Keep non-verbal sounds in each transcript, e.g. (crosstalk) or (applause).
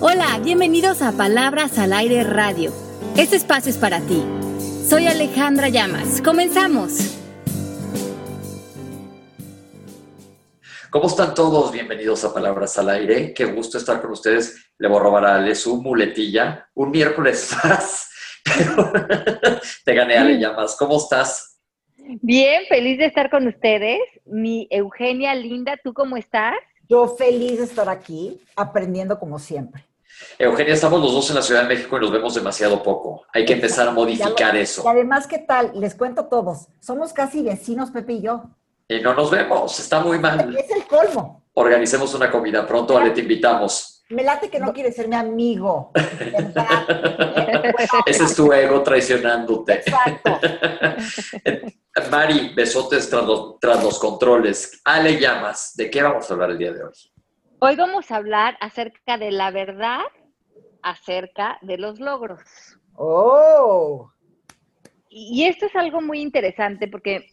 Hola, bienvenidos a Palabras al Aire Radio. Este espacio es para ti. Soy Alejandra Llamas. Comenzamos. ¿Cómo están todos? Bienvenidos a Palabras al Aire. Qué gusto estar con ustedes. Le voy a robar a Ale su muletilla. Un miércoles (laughs) más, pero (laughs) te gané, Ale Llamas. ¿Cómo estás? Bien, feliz de estar con ustedes. Mi Eugenia linda, ¿tú cómo estás? Yo feliz de estar aquí, aprendiendo como siempre. Eugenia, estamos los dos en la Ciudad de México y nos vemos demasiado poco. Hay que empezar a modificar eso. Y además, ¿qué tal? Les cuento a todos. Somos casi vecinos, Pepe y yo. Y no nos vemos, está muy mal. Es el colmo. Organicemos una comida pronto, Ale, te invitamos. Me late que no quiere ser mi amigo. (laughs) Ese es tu ego traicionándote. Exacto. Mari, besotes tras los, tras los controles. Ale Llamas, ¿de qué vamos a hablar el día de hoy? Hoy vamos a hablar acerca de la verdad acerca de los logros. Oh. Y esto es algo muy interesante porque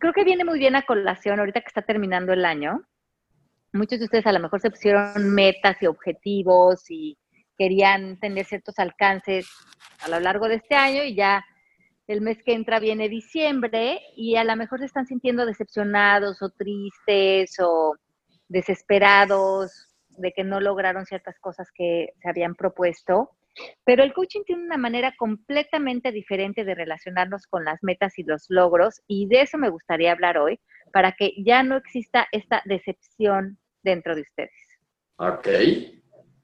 creo que viene muy bien a colación ahorita que está terminando el año. Muchos de ustedes a lo mejor se pusieron metas y objetivos y querían tener ciertos alcances a lo largo de este año y ya el mes que entra viene diciembre y a lo mejor se están sintiendo decepcionados o tristes o desesperados de que no lograron ciertas cosas que se habían propuesto. Pero el coaching tiene una manera completamente diferente de relacionarnos con las metas y los logros y de eso me gustaría hablar hoy para que ya no exista esta decepción dentro de ustedes. Ok.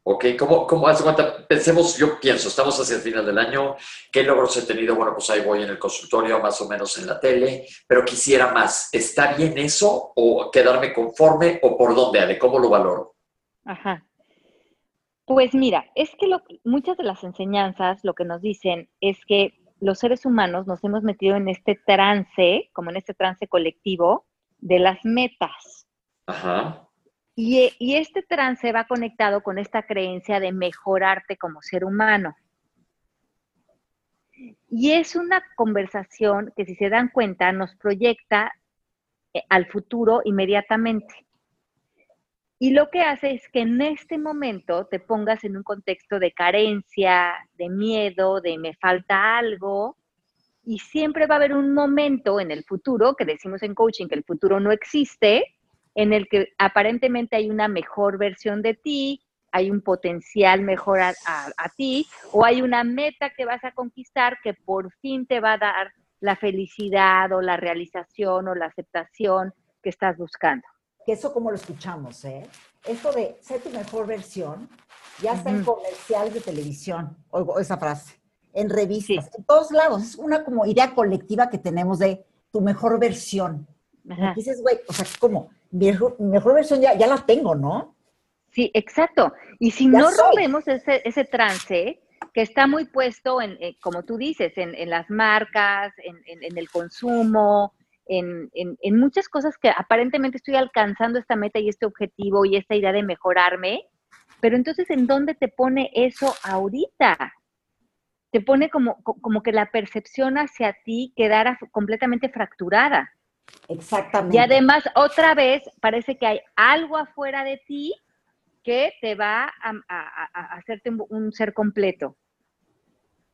Ok, ¿cómo, cómo hace cuenta? Pensemos, yo pienso, estamos hacia el final del año, ¿qué logros he tenido? Bueno, pues ahí voy en el consultorio, más o menos en la tele, pero quisiera más. ¿Está bien eso o quedarme conforme o por dónde, Ale? ¿Cómo lo valoro? Ajá. Pues mira, es que muchas de las enseñanzas lo que nos dicen es que los seres humanos nos hemos metido en este trance, como en este trance colectivo, de las metas. Ajá. Y, y, este trance va conectado con esta creencia de mejorarte como ser humano. Y es una conversación que si se dan cuenta nos proyecta eh, al futuro inmediatamente. Y lo que hace es que en este momento te pongas en un contexto de carencia, de miedo, de me falta algo. Y siempre va a haber un momento en el futuro, que decimos en coaching que el futuro no existe, en el que aparentemente hay una mejor versión de ti, hay un potencial mejor a, a, ti, o hay una meta que vas a conquistar que por fin te va a dar la felicidad o la realización o la aceptación que estás buscando que eso como lo escuchamos, ¿eh? Esto de ser tu mejor versión, ya está en comerciales de televisión, oigo esa frase, en revistas, en todos lados. Es una como idea colectiva que tenemos de tu mejor versión. dices, güey, o sea, como, mejor, versión ya, ya, la tengo, ¿no? Sí, exacto. Y si no rompemos ese, ese trance, que está muy puesto en, eh, como tú dices, en, en las marcas, en, en, el consumo, en, en, muchas cosas que aparentemente estoy alcanzando esta meta y este objetivo y esta idea de mejorarme, pero entonces, ¿en dónde te pone eso ahorita? Te pone como, como que la percepción hacia ti quedara completamente fracturada. Exactamente. Y además, otra vez, parece que hay algo afuera de ti que te va a, a hacerte un ser completo.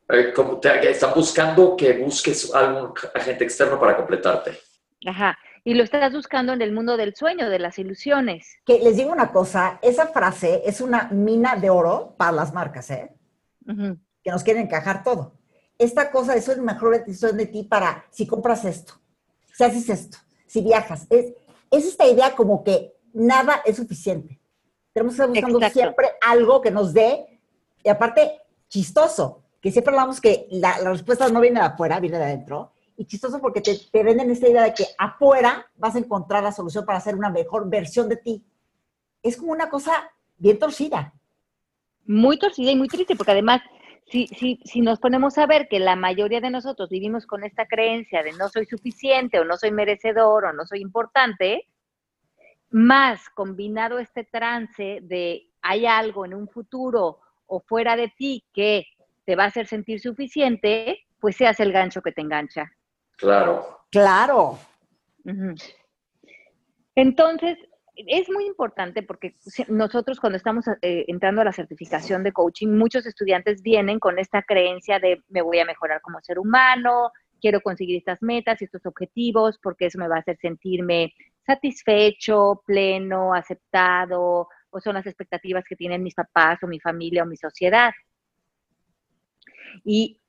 Eh, como te, están buscando que busques algún agente externo para completarte. Ajá. Y lo estás buscando en el mundo del sueño, de las ilusiones. Que les digo una cosa, esa frase es una mina de oro para las marcas, ¿eh? Que nos quieren encajar todo. Esta cosa, eso es mejor decisión de ti para si compras esto, si haces esto, si viajas. Es, es esta idea como que nada es suficiente. Tenemos que estar buscando siempre algo que nos dé, y aparte, chistoso que siempre hablamos que la, respuesta no viene de afuera, viene de adentro. Y chistoso porque te, te, venden esta idea de que afuera vas a encontrar la solución para hacer una mejor versión de ti. Es como una cosa bien torcida. Muy torcida y muy triste, porque además, si, si, si nos ponemos a ver que la mayoría de nosotros vivimos con esta creencia de no soy suficiente o no soy merecedor o no soy importante, más combinado este trance de hay algo en un futuro o fuera de ti que te va a hacer sentir suficiente, pues seas el gancho que te engancha. Claro. Claro. Entonces, es muy importante porque nosotros cuando estamos eh, entrando a la certificación de coaching, muchos estudiantes vienen con esta creencia de me voy a mejorar como ser humano, quiero conseguir estas metas y estos objetivos porque eso me va a hacer sentirme satisfecho, pleno, aceptado, o son las expectativas que tienen mis papás o mi familia o mi sociedad. Y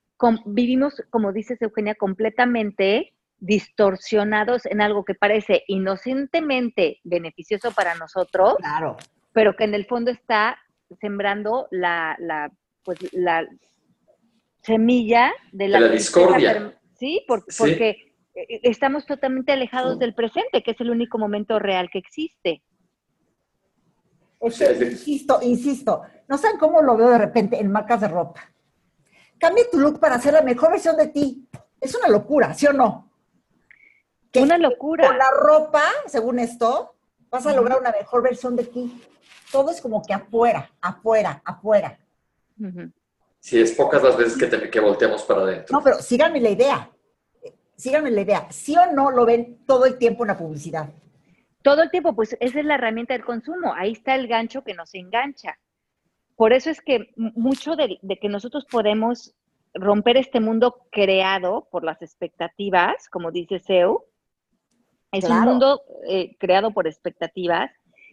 vivimos, como dices Eugenia, completamente distorsionados en algo que parece inocentemente beneficioso para nosotros, claro. pero que en el fondo está sembrando la, la pues, la semilla de la, discordia. Sí, porque eh, estamos totalmente alejados del presente, que es el único momento real que existe. insisto, insisto, no saben cómo lo veo de repente en marcas de ropa. Cambia tu look para ser la mejor versión de ti. Es una locura, ¿sí o no? Que una locura. Con la ropa, según esto, vas a lograr una mejor versión de ti. Todo es como que afuera, afuera, afuera. Sí, es pocas las veces que, que volteamos para adentro. No, pero síganme la idea. Síganme la idea. ¿Sí o no lo ven todo el tiempo en la publicidad? Todo el tiempo, pues esa es la herramienta del consumo. Ahí está el gancho que nos engancha. Por eso es que mucho de, de que nosotros podemos romper este mundo creado por las expectativas, como dice Seu, es un mundo eh, creado por expectativas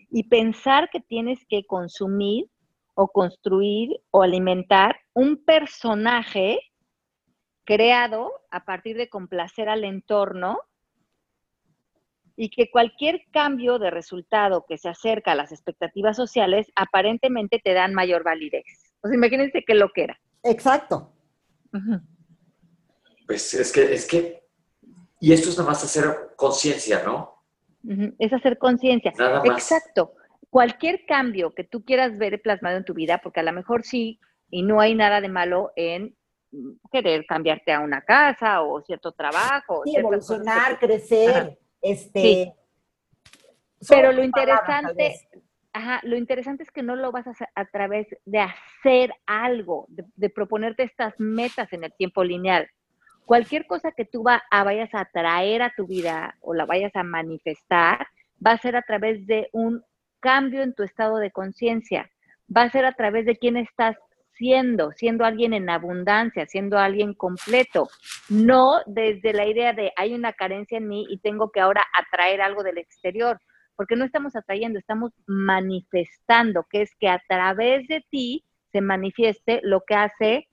y pensar que tienes que consumir o construir o alimentar un personaje creado a partir de complacer al entorno y que cualquier cambio de resultado que se acerca a las expectativas sociales aparentemente te dan mayor validez. O sea, imagínense qué lo que era. Exacto. Pues es que, es que y esto es nada más hacer conciencia, ¿no? Es hacer conciencia. Exacto. Cualquier cambio que tú quieras ver plasmado en tu vida, porque a lo mejor sí, y no hay nada de malo en querer cambiarte a una casa o cierto trabajo. Sí, evolucionar, crecer, este... Pero lo interesante, ajá, lo interesante es que no lo vas a hacer a través de hacer algo, de proponerte estas metas en el tiempo lineal cualquier cosa que tú vayas a traer a tu vida o la vayas a manifestar, va a ser a través de un cambio en tu estado de conciencia, va a ser a través de quién estás siendo, siendo alguien en abundancia, siendo alguien completo, no desde la idea de hay una carencia en mí y tengo que ahora atraer algo del exterior, porque no estamos atrayendo, estamos manifestando, que es que a través de ti se manifieste lo que hace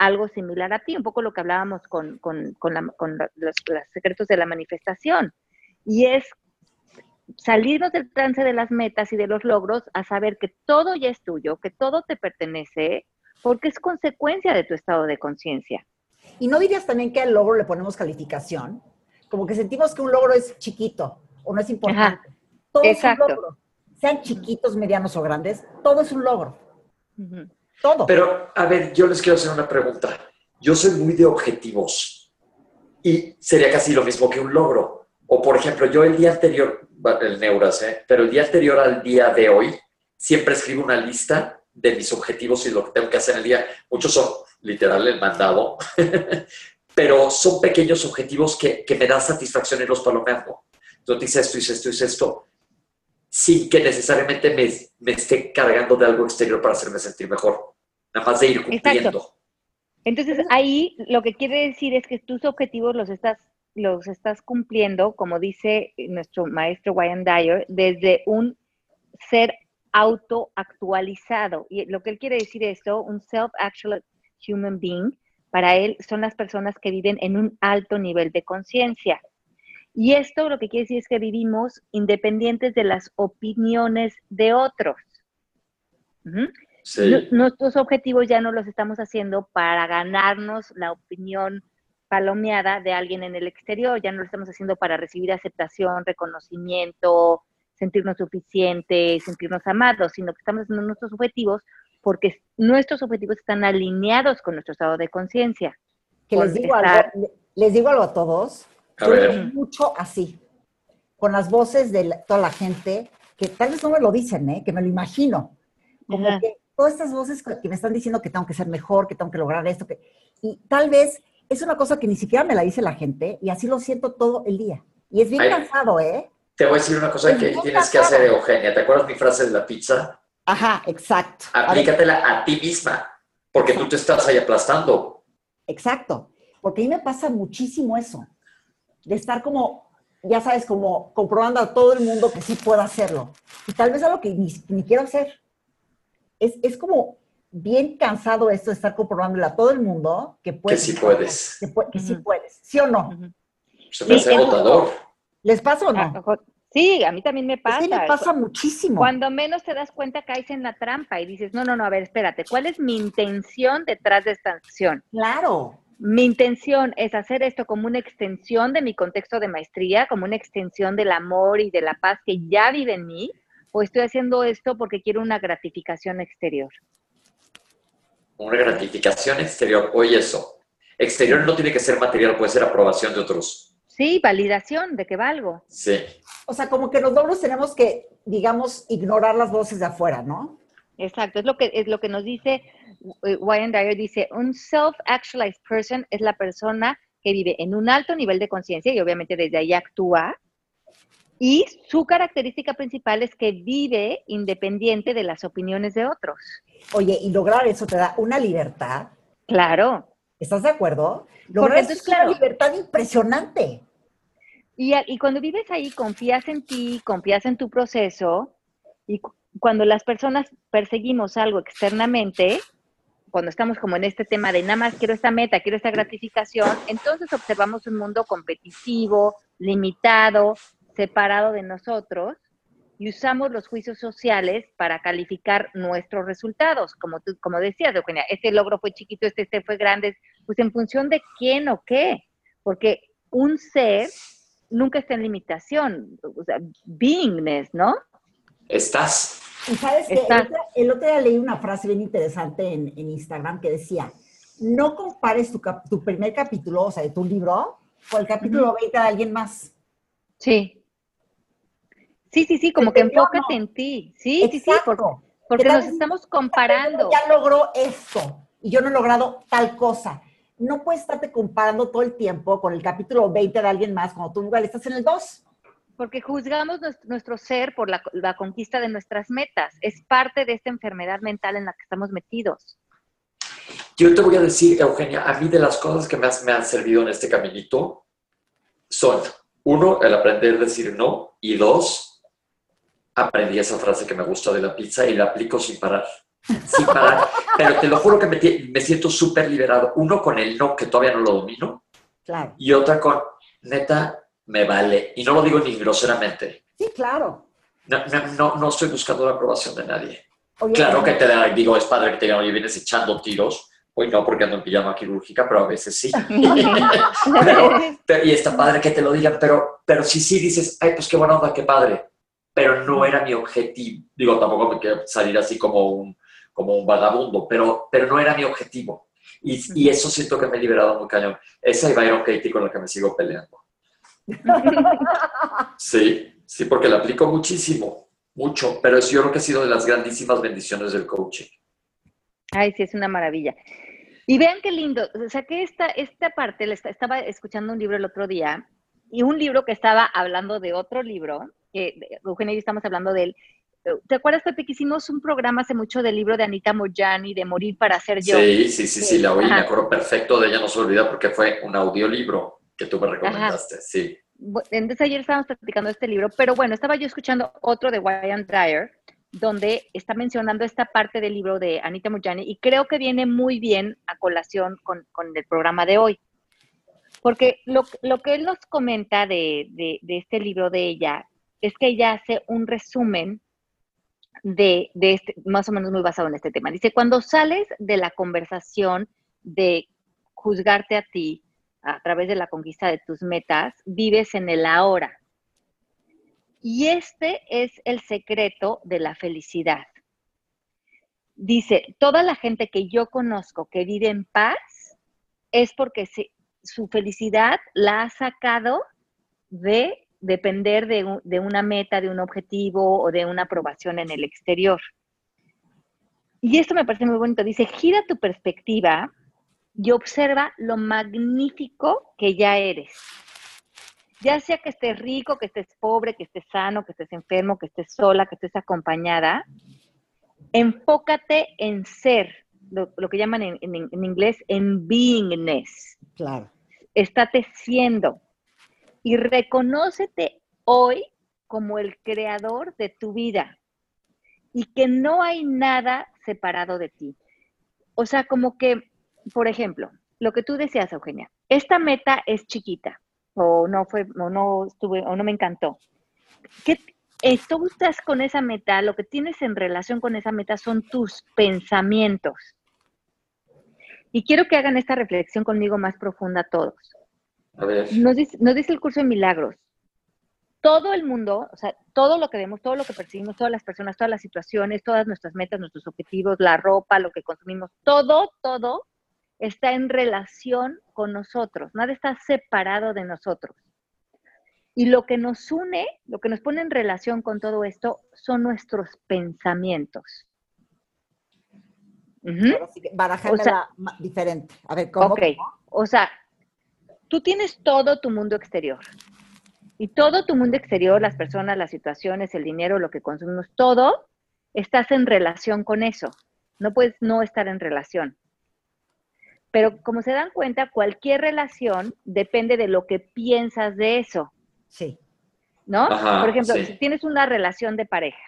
algo similar a ti, un poco lo que hablábamos con, los, secretos de la manifestación. Y es salirnos del trance de las metas y de los logros a saber que todo ya es tuyo, que todo te pertenece, porque es consecuencia de tu estado de conciencia. ¿Y no dirías también que al logro le ponemos calificación? Como que sentimos que un logro es chiquito o no es importante. Todo es un logro. Sean chiquitos, medianos o grandes, todo es un logro. Pero, a ver, yo les quiero hacer una pregunta. Yo soy muy de objetivos y sería casi lo mismo que un logro. O, por ejemplo, yo el día anterior, el Neuras, ¿eh? pero el día anterior al día de hoy, siempre escribo una lista de mis objetivos y lo que tengo que hacer en el día. Muchos son literal el mandado, (laughs) pero son pequeños objetivos que, que me dan satisfacción y los palomeando. Entonces hice esto, hice esto, hice esto sin que necesariamente me, me, esté cargando de algo exterior para hacerme sentir mejor. Nada más de ir cumpliendo. Entonces ahí lo que quiere decir es que tus objetivos los estás, los estás cumpliendo, como dice nuestro maestro Wayne Dyer, desde un ser autoactualizado. Y lo que él quiere decir esto, un self-actual human being, para él son las personas que viven en un alto nivel de conciencia. Y esto lo que quiere decir es que vivimos independientes de las opiniones de otros. Nuestros objetivos ya no los estamos haciendo para ganarnos la opinión palomeada de alguien en el exterior, ya no lo estamos haciendo para recibir aceptación, reconocimiento, sentirnos suficientes, sentirnos amados, sino que estamos haciendo nuestros objetivos porque nuestros objetivos están alineados con nuestro estado de conciencia. Que les digo, algo, les digo algo a todos, mucho así, con las voces de toda la gente, que tal vez no me lo dicen, ¿eh? que me lo imagino. Como que todas estas voces que me están diciendo que tengo que ser mejor, que tengo que lograr esto, que... y tal vez es una cosa que ni siquiera me la dice la gente, y así lo siento todo el día. Y es bien cansado, ¿eh? Te voy a decir una cosa que tienes que hacer, Eugenia. ¿Te acuerdas mi frase de la pizza? Ajá, exacto. Aplícatela a, ti misma, porque tú te estás ahí aplastando. Exacto, porque a mí me pasa muchísimo eso, de estar como, ya sabes, como comprobando a todo el mundo que sí puedo hacerlo. Y tal vez algo que ni, ni quiero hacer. Es, es como bien cansado esto de estar comprobándole a todo el mundo que puedes. Que sí puedes. Que, sí puedes, ¿sí o no? Se me hace agotador. ¿Les pasa o no? Sí, a mí también me pasa. Sí, me pasa muchísimo. Cuando menos te das cuenta caes en la trampa y dices, no, no, no, a ver, espérate, ¿cuál es mi intención detrás de esta acción? Claro. Mi intención es hacer esto como una extensión de mi contexto de maestría, como una extensión del amor y de la paz que ya vive en mí, o estoy haciendo esto porque quiero una gratificación exterior una gratificación exterior. Oye, eso. Exterior no tiene que ser material, puede ser aprobación de otros. Sí, validación de que valgo. Sí. O sea, como que los logros tenemos que, digamos, ignorar las voces de afuera, ¿no? Exacto, es lo que, es lo que nos dice eh, Wayne Dyer, dice, un self-actualized person es la persona que vive en un alto nivel de conciencia y obviamente desde ahí actúa. Y su característica principal es que vive independiente de las opiniones de otros. Oye, y lograr eso te da una libertad. Claro. ¿Estás de acuerdo? Lograr eso es una libertad impresionante. Y, y, cuando vives ahí, confías en ti, confías en tu proceso, y cuando las personas perseguimos algo externamente, cuando estamos como en este tema de nada más quiero esta meta, quiero esta gratificación, entonces observamos un mundo competitivo, limitado, separado de nosotros, y usamos los juicios sociales para calificar nuestros resultados. Como tú, como decías, Eugenia, este logro fue chiquito, este, este fue grande, pues en función de quién o qué, porque un ser nunca está en limitación, o sea, beingness, ¿no? Estás. Y sabes que el, otro día leí una frase bien interesante en, Instagram que decía, no compares tu, tu, primer capítulo, o sea, de tu libro, con el capítulo 20 de alguien más. Sí. Sí, sí, sí, como que enfócate en ti. Sí, sí, sí, porque, nos estamos comparando. Ya logró esto y yo no he logrado tal cosa. No puedes estarte comparando todo el tiempo con el capítulo 20 de alguien más cuando tú igual estás en el 2. Porque juzgamos nuestro, ser por la, la conquista de nuestras metas. Es parte de esta enfermedad mental en la que estamos metidos. Yo te voy a decir, Eugenia, a mí de las cosas que más me han servido en este caminito son, uno, el aprender a decir no, y dos, aprendí esa frase que me gusta de la pizza y la aplico sin parar. Sin parar. (laughs) Pero te lo juro que me, siento súper liberado. Uno con el no, que todavía no lo domino. Claro. Y otra con, neta, me vale. Y no lo digo ni groseramente. Sí, claro. No, no, no, estoy buscando la aprobación de nadie. claro que te digo, es padre que te digan, oye, vienes echando tiros. Hoy no, porque ando en pijama quirúrgica, pero a veces sí. (laughs) (laughs) y está padre que te lo digan, pero, pero si sí dices, ay, pues qué buena onda, qué padre pero no era mi objetivo. Digo, tampoco me quiero salir así como un, como un vagabundo, pero, pero no era mi objetivo. Y, y eso siento que me he liberado muy cañón. Esa y Byron Katie con la que me sigo peleando. Sí, sí, porque la aplico muchísimo, mucho, pero eso yo creo que ha sido de las grandísimas bendiciones del coaching. Ay, sí, es una maravilla. Y vean qué lindo, o que esta, esta parte, estaba escuchando un libro el otro día, y un libro que estaba hablando de otro libro, que Eugenio y estamos hablando de él. ¿Te acuerdas, Pepe, que hicimos un programa hace mucho del libro de Anita Moyani, de Morir para ser yo? Sí, sí, sí, sí, la oí, me acuerdo perfecto de ella, no se olvida porque fue un audiolibro que tú me recomendaste, sí. Entonces ayer estábamos platicando de este libro, pero bueno, estaba yo escuchando otro de Wayne Dyer, donde está mencionando esta parte del libro de Anita Moyani y creo que viene muy bien a colación con, con el programa de hoy. Porque lo, lo, que él nos comenta de, de, de, este libro de ella es que ella hace un resumen de, este, más o menos muy basado en este tema. Dice, cuando sales de la conversación de juzgarte a ti a través de la conquista de tus metas, vives en el ahora. Y este es el secreto de la felicidad. Dice, toda la gente que yo conozco que vive en paz es porque su felicidad la ha sacado de depender de, una meta, de un objetivo o de una aprobación en el exterior. Y esto me parece muy bonito. Dice, gira tu perspectiva y observa lo magnífico que ya eres. ya sea que estés rico, que estés pobre, que estés sano, que estés enfermo, que estés sola, que estés acompañada, enfócate en ser, lo, que llaman en, en, inglés, en beingness. Claro. Estate siendo y reconócete hoy como el creador de tu vida y que no hay nada separado de ti. O sea, como que, por ejemplo, lo que tú decías, Eugenia, esta meta es chiquita o no fue o no estuve o no me encantó. ¿Qué tú estás con esa meta? Lo que tienes en relación con esa meta son tus pensamientos. Y quiero que hagan esta reflexión conmigo más profunda todos. A ver. Nos dice, nos dice el curso de milagros. Todo el mundo, o sea, todo lo que vemos, todo lo que percibimos, todas las personas, todas las situaciones, todas nuestras metas, nuestros objetivos, la ropa, lo que consumimos, todo, todo está en relación con nosotros, nada está separado de nosotros. Y lo que nos une, lo que nos pone en relación con todo esto, son nuestros pensamientos. diferente. A ver, ¿cómo? Ok, o sea, tú tienes todo tu mundo exterior. Y todo tu mundo exterior, las personas, las situaciones, el dinero, lo que consumimos, todo, estás en relación con eso. No puedes no estar en relación. Pero como se dan cuenta, cualquier relación depende de lo que piensas de eso. Sí. ¿No? Por ejemplo, si tienes una relación de pareja,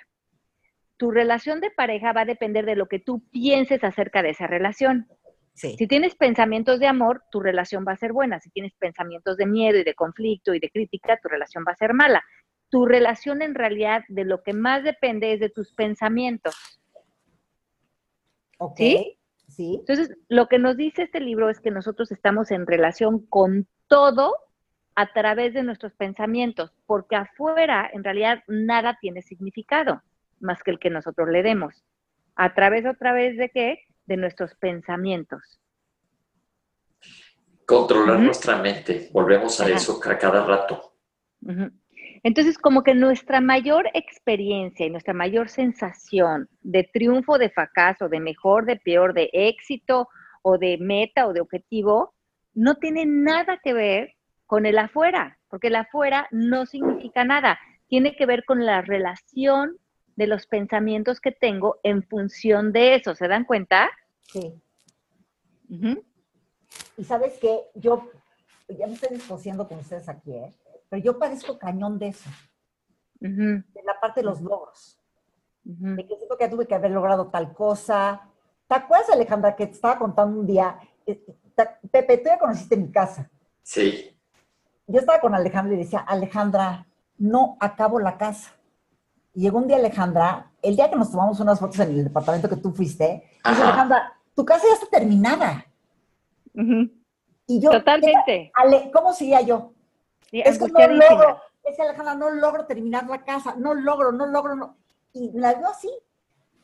tu relación de pareja va a depender de lo que tú pienses acerca de esa relación. Sí. Si tienes pensamientos de amor, tu relación va a ser buena. Si tienes pensamientos de miedo y de conflicto y de crítica, tu relación va a ser mala. Tu relación en realidad de lo que más depende es de tus pensamientos. Ok. ¿Sí? Entonces, lo que nos dice este libro es que nosotros estamos en relación con todo a través de nuestros pensamientos, porque afuera en realidad nada tiene significado más que el que nosotros le demos. ¿A través otra vez de qué? De nuestros pensamientos. Controlar nuestra mente, volvemos a eso cada rato. Entonces, como que nuestra mayor experiencia y nuestra mayor sensación de triunfo, de fracaso, de mejor, de peor, de éxito o de meta o de objetivo, no tiene nada que ver con el afuera, porque el afuera no significa nada. Tiene que ver con la relación de los pensamientos que tengo en función de eso. ¿Se dan cuenta? Sí. Y sabes que yo, ya me estoy discutiendo con ustedes aquí, ¿eh? pero yo parezco cañón de eso, de la parte de los logros, de que siento que tuve que haber logrado tal cosa. ¿Te acuerdas, Alejandra, que te estaba contando un día? Eh, Pepe, tú ya conociste mi casa. Sí. Yo estaba con Alejandra y decía, Alejandra, no acabo la casa. Y llegó un día Alejandra, el día que nos tomamos unas fotos en el departamento que tú fuiste, dice Alejandra, tu casa ya está terminada. Y yo, Totalmente. Ale, ¿cómo sería yo? es que no logro, es Alejandra, no logro terminar la casa, no logro, no logro, no. Y la veo así,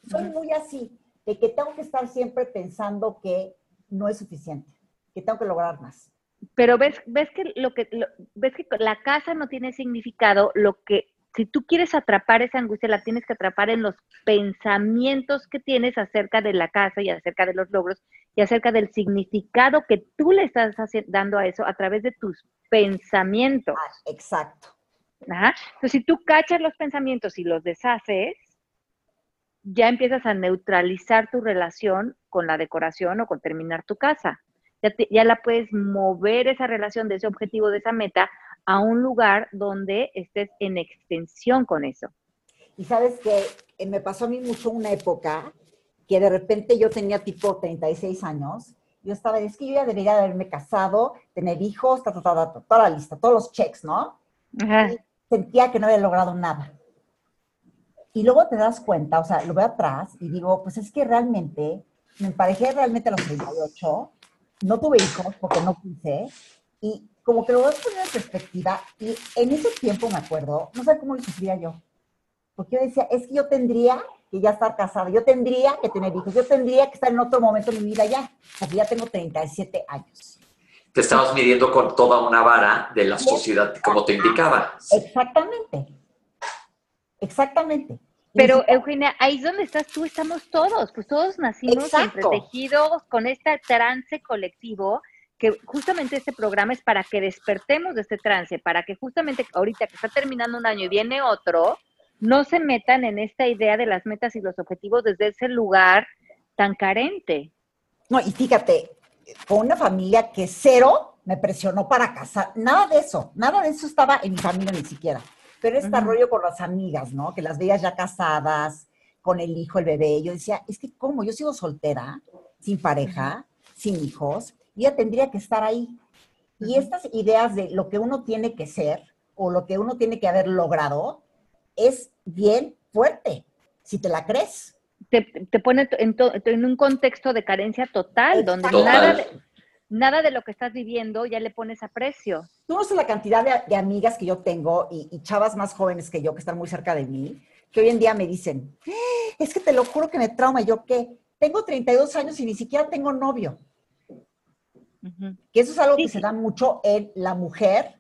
soy muy así, de que tengo que estar siempre pensando que no es suficiente, que tengo que lograr más. Pero ves, ves que lo que ves que la casa no tiene significado, lo que si tú quieres atrapar esa angustia, la tienes que atrapar en los pensamientos que tienes acerca de la casa y acerca de los logros y acerca del significado que tú le estás dando a eso a través de tus pensamientos. Ah, exacto. Entonces, si tú cachas los pensamientos y los deshaces, ya empiezas a neutralizar tu relación con la decoración o con terminar tu casa. Ya, ya la puedes mover esa relación de ese objetivo, de esa meta, a un lugar donde estés en extensión con eso. Y sabes que eh, me pasó a mí mucho una época que de repente yo tenía tipo 36 años yo estaba, es que yo ya debería haberme casado, tener hijos, toda la lista, todos los checks, ¿no? Y sentía que no había logrado nada. Y luego te das cuenta, o sea, lo veo atrás y digo, pues es que realmente me emparejé realmente a los 38, no tuve hijos porque no quise, y como que lo voy a poner en perspectiva, y en ese tiempo me acuerdo, no sé cómo lo sufría yo, porque yo decía, es que yo tendría que ya estar casada, yo tendría que tener hijos, yo tendría que estar en otro momento de mi vida ya, porque ya tengo 37 años. Te estabas midiendo con toda una vara de la sociedad, como te indicaba. Exactamente. Exactamente. Pero, Eugenia, ahí es donde estás tú, estamos todos, pues todos nacimos entretejidos con este trance colectivo que justamente este programa es para que despertemos de este trance, para que justamente ahorita que está terminando un año y viene otro, no se metan en esta idea de las metas y los objetivos desde ese lugar tan carente. No, y fíjate, con una familia que cero me presionó para casar, nada de eso, nada de eso estaba en mi familia ni siquiera. Pero este rollo con las amigas, ¿no? Que las veías ya casadas, con el hijo, el bebé. Yo decía, es que ¿cómo? Yo sigo soltera, sin pareja, sin hijos, y ella tendría que estar ahí. Y estas ideas de lo que uno tiene que ser o lo que uno tiene que haber logrado es bien fuerte, si te la crees. Te, pone en, un contexto de carencia total, donde nada de, nada de, lo que estás viviendo ya le pones a precio. Tú no sabes la cantidad de, amigas que yo tengo y, y, chavas más jóvenes que yo que están muy cerca de mí, que hoy en día me dicen, eh, es que te lo juro que me trauma. Yo que tengo 32 años y ni siquiera tengo novio. Que eso es algo que se da mucho en la mujer,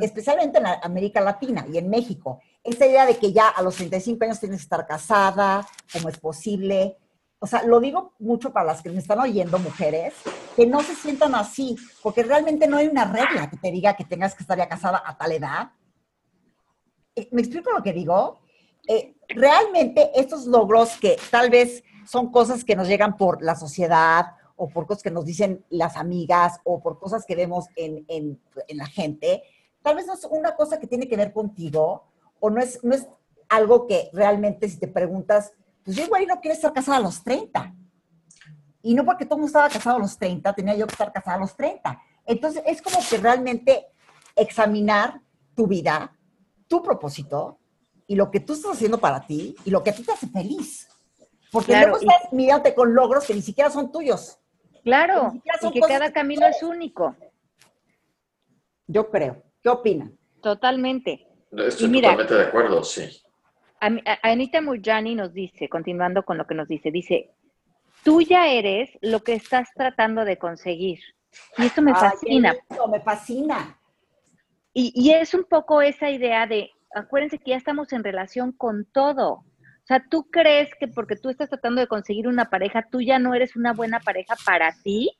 especialmente en América Latina y en México. Esta idea de que ya a los 35 años tienes que estar casada, como es posible. O sea, lo digo mucho para las que me están oyendo, mujeres, que no se sientan así, porque realmente no hay una regla que te diga que tengas que estar ya casada a tal edad. Eh, ¿Me explico lo que digo? Eh, realmente estos logros que tal vez son cosas que nos llegan por la sociedad o por cosas que nos dicen las amigas o por cosas que vemos en, en, la gente, tal vez no es una cosa que tiene que ver contigo o no es, no es algo que realmente si te preguntas, pues yo igual no quiero estar casada a los 30. Y no porque todo el mundo estaba casado a los 30, tenía yo que estar casada a los 30. Entonces es como que realmente examinar tu vida, tu propósito y lo que tú estás haciendo para ti y lo que a ti te hace feliz. Porque luego estás mirándote con logros que ni siquiera son tuyos. Claro, y que cada camino es único. Yo creo. ¿Qué opinan? Totalmente. Estoy totalmente de acuerdo, sí. Anita Murjani nos dice, continuando con lo que nos dice, dice, tú ya eres lo que estás tratando de conseguir. Y esto me fascina. me fascina. Y, y, es un poco esa idea de, acuérdense que ya estamos en relación con todo. O sea, ¿tú crees que porque tú estás tratando de conseguir una pareja, tú ya no eres una buena pareja para ti?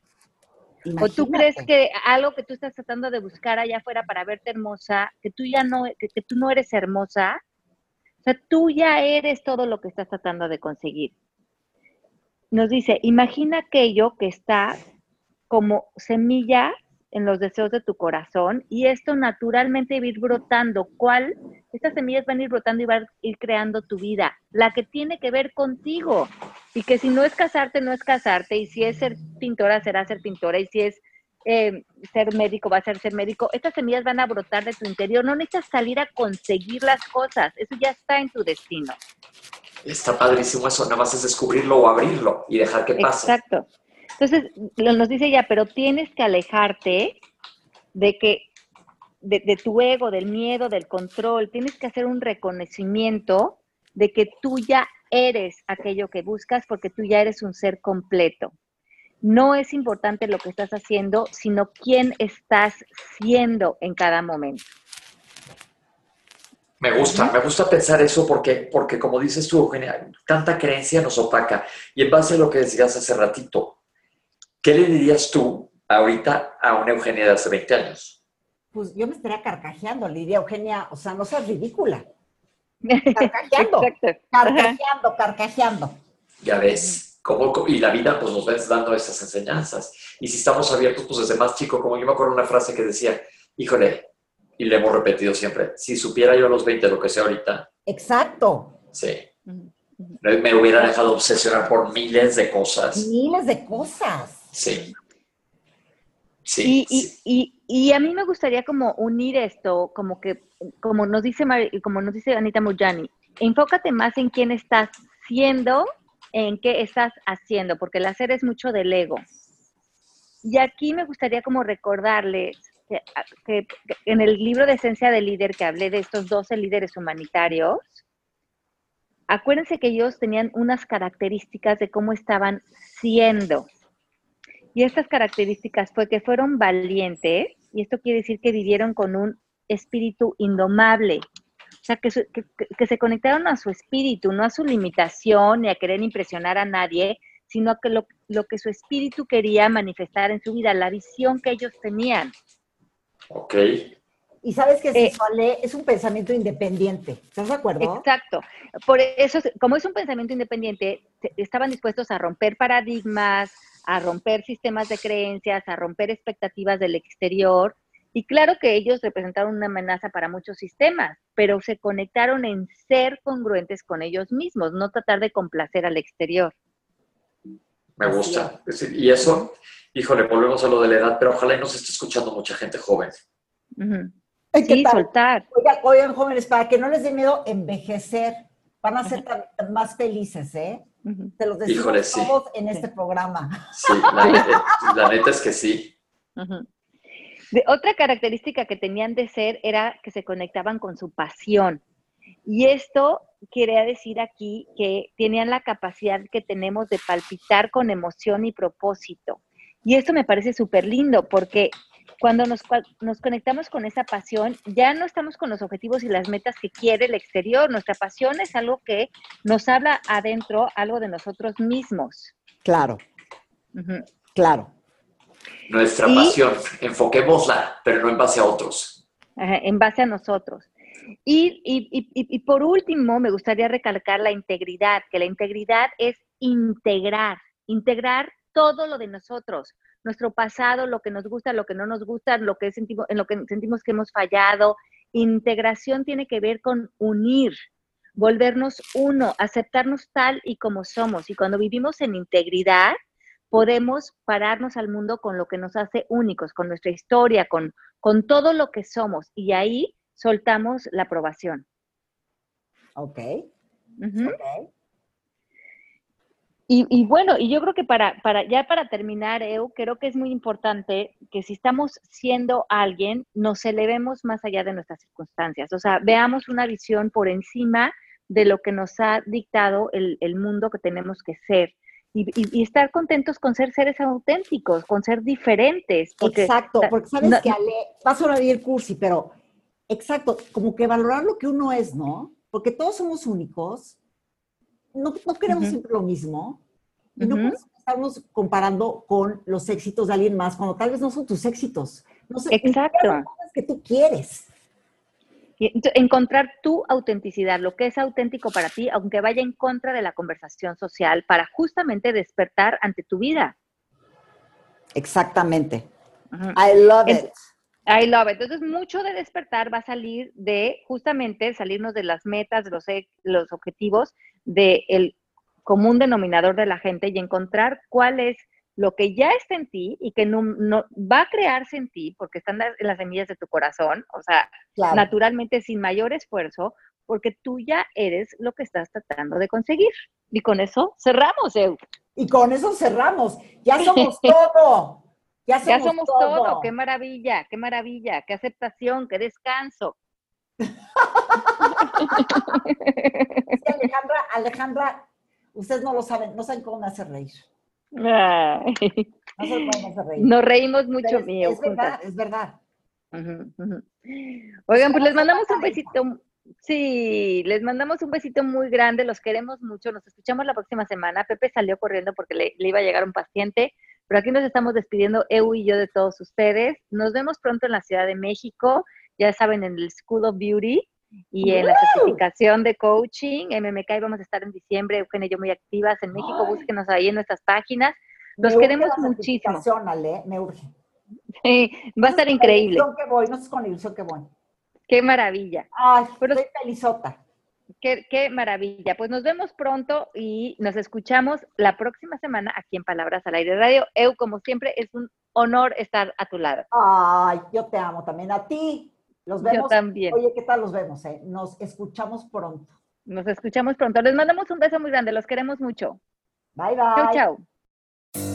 ¿O tú crees que algo que tú estás tratando de buscar allá afuera para verte hermosa, que tú ya no, que, tú no eres hermosa? O sea, tú ya eres todo lo que estás tratando de conseguir. Nos dice, imagina aquello que está como semilla en los deseos de tu corazón y esto naturalmente va a ir brotando. ¿Cuál? Estas semillas van a ir brotando y van a ir creando tu vida, la que tiene que ver contigo. Y que si no es casarte, no es casarte. Y si es ser pintora, será ser pintora. Y si es eh, ser médico, va a ser ser médico. Estas semillas van a brotar de tu interior. No necesitas salir a conseguir las cosas. Eso ya está en tu destino. Está padrísimo eso. Nada más es descubrirlo o abrirlo y dejar que pase. Exacto. Entonces, nos dice ya, pero tienes que alejarte de que, de, tu ego, del miedo, del control, tienes que hacer un reconocimiento de que tú ya eres aquello que buscas porque tú ya eres un ser completo. No es importante lo que estás haciendo, sino quién estás siendo en cada momento. Me gusta, me gusta pensar eso porque, porque como dices tú, Eugenia, tanta creencia nos opaca. Y en base a lo que decías hace ratito, ¿Qué le dirías tú ahorita a una Eugenia de hace 20 años? Pues yo me estaría carcajeando, le diría, Eugenia, o sea, no seas ridícula. (laughs) Carcajeando, carcajeando, carcajeando. Ya ves, ¿cómo, y la vida pues nos va dando esas enseñanzas. Y si estamos abiertos, pues desde más chico, como yo me acuerdo una frase que decía, híjole, y le hemos repetido siempre, si supiera yo a los 20 lo que sé ahorita. Exacto. Sí. Me hubiera dejado obsesionar por miles de cosas. Miles de cosas. Sí. Sí, y, a mí me gustaría como unir esto, como que, como nos dice, como nos dice Anita Mujani, enfócate más en quién estás siendo, en qué estás haciendo, porque el hacer es mucho del ego. Y aquí me gustaría como recordarles que, en el libro de Esencia del Líder que hablé de estos 12 líderes humanitarios, acuérdense que ellos tenían unas características de cómo estaban siendo. Y estas características fue que fueron valientes, y esto quiere decir que vivieron con un espíritu indomable. O sea, que, se conectaron a su espíritu, no a su limitación ni a querer impresionar a nadie, sino que lo, lo que su espíritu quería manifestar en su vida, la visión que ellos tenían. Ok. Y sabes que eh, es un pensamiento independiente. ¿Estás de acuerdo? Exacto. Por eso, como es un pensamiento independiente, estaban dispuestos a romper paradigmas, a romper sistemas de creencias, a romper expectativas del exterior. Y claro que ellos representaron una amenaza para muchos sistemas, pero se conectaron en ser congruentes con ellos mismos, no tratar de complacer al exterior. Me gusta. Y eso, híjole, volvemos a lo de la edad, pero ojalá y nos esté escuchando mucha gente joven. Sí, soltar. Oigan, jóvenes, para que no les dé miedo envejecer, van a ser más felices, ¿eh? Te los decimos todos en este programa. Sí, la neta, es que sí. De, otra característica que tenían de ser era que se conectaban con su pasión. Y esto quiere decir aquí que tenían la capacidad que tenemos de palpitar con emoción y propósito. Y esto me parece súper lindo porque cuando nos, nos, conectamos con esa pasión, ya no estamos con los objetivos y las metas que quiere el exterior. Nuestra pasión es algo que nos habla adentro, algo de nosotros mismos. Claro. Claro. Nuestra pasión, enfoquémosla, pero no en base a otros. en base a nosotros. Y, y, y, por último, me gustaría recalcar la integridad, que la integridad es integrar, integrar todo lo de nosotros, nuestro pasado, lo que nos gusta, lo que no nos gusta, lo que sentimos, en lo que sentimos que hemos fallado. Integración tiene que ver con unir, volvernos uno, aceptarnos tal y como somos. Y cuando vivimos en integridad, podemos pararnos al mundo con lo que nos hace únicos, con nuestra historia, con, con todo lo que somos. Y ahí soltamos la aprobación. Ok. Y, bueno, y yo creo que para, para, ya para terminar, Eu, creo que es muy importante que si estamos siendo alguien, nos elevemos más allá de nuestras circunstancias. O sea, veamos una visión por encima de lo que nos ha dictado el, mundo que tenemos que ser. Y, estar contentos con ser seres auténticos, con ser diferentes. exacto, porque sabes que Ale, va a bien cursi, pero exacto, como que valorar lo que uno es, ¿no? Porque todos somos únicos no, queremos siempre lo mismo y no podemos estarnos comparando con los éxitos de alguien más cuando tal vez no son tus éxitos. No sé, Exacto. cosas que tú quieres. encontrar tu autenticidad, lo que es auténtico para ti, aunque vaya en contra de la conversación social, para justamente despertar ante tu vida. Exactamente. I love it. I love it. Entonces, mucho de despertar va a salir de justamente salirnos de las metas, de los, e, los objetivos del común denominador de la gente y encontrar cuál es lo que ya está en ti y que no, va a crearse en ti, porque están en las semillas de tu corazón, o sea, naturalmente sin mayor esfuerzo, porque tú ya eres lo que estás tratando de conseguir. Y con eso cerramos, Eu. Y con eso cerramos. Ya somos (laughs) todo. Ya somos, todo. Qué maravilla, qué maravilla, qué aceptación, qué descanso. Alejandra, Alejandra, ustedes no lo saben, no saben cómo me hace reír. No Nos reímos mucho, es, mío. Es verdad, es verdad. Oigan, pues les mandamos un besito. Sí, les mandamos un besito muy grande, los queremos mucho, nos escuchamos la próxima semana. Pepe salió corriendo porque le, le iba a llegar un paciente, pero aquí nos estamos despidiendo, Eu y yo, de todos ustedes. Nos vemos pronto en la Ciudad de México, ya saben, en el School of Beauty y en la certificación de coaching. MMK vamos a estar en diciembre, Eugenia y yo muy activas en México, búsquenos ahí en nuestras páginas. Los queremos muchísimo. me urge. va a estar increíble. Que voy, no sé con ilusión que voy. Qué maravilla. Ay, Pero, estoy felizota. Qué, qué, maravilla. Pues nos vemos pronto y nos escuchamos la próxima semana aquí en Palabras al Aire Radio. Eu, como siempre, es un honor estar a tu lado. Ay, yo te amo también a ti. Los vemos. Yo también. Oye, ¿qué tal los vemos? Eh? Nos escuchamos pronto. Nos escuchamos pronto. Les mandamos un beso muy grande. Los queremos mucho. Bye, bye. Chau, chau.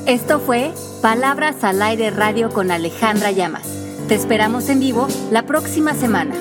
Esto fue Palabras al Aire Radio con Alejandra Llamas. Te esperamos en vivo la próxima semana.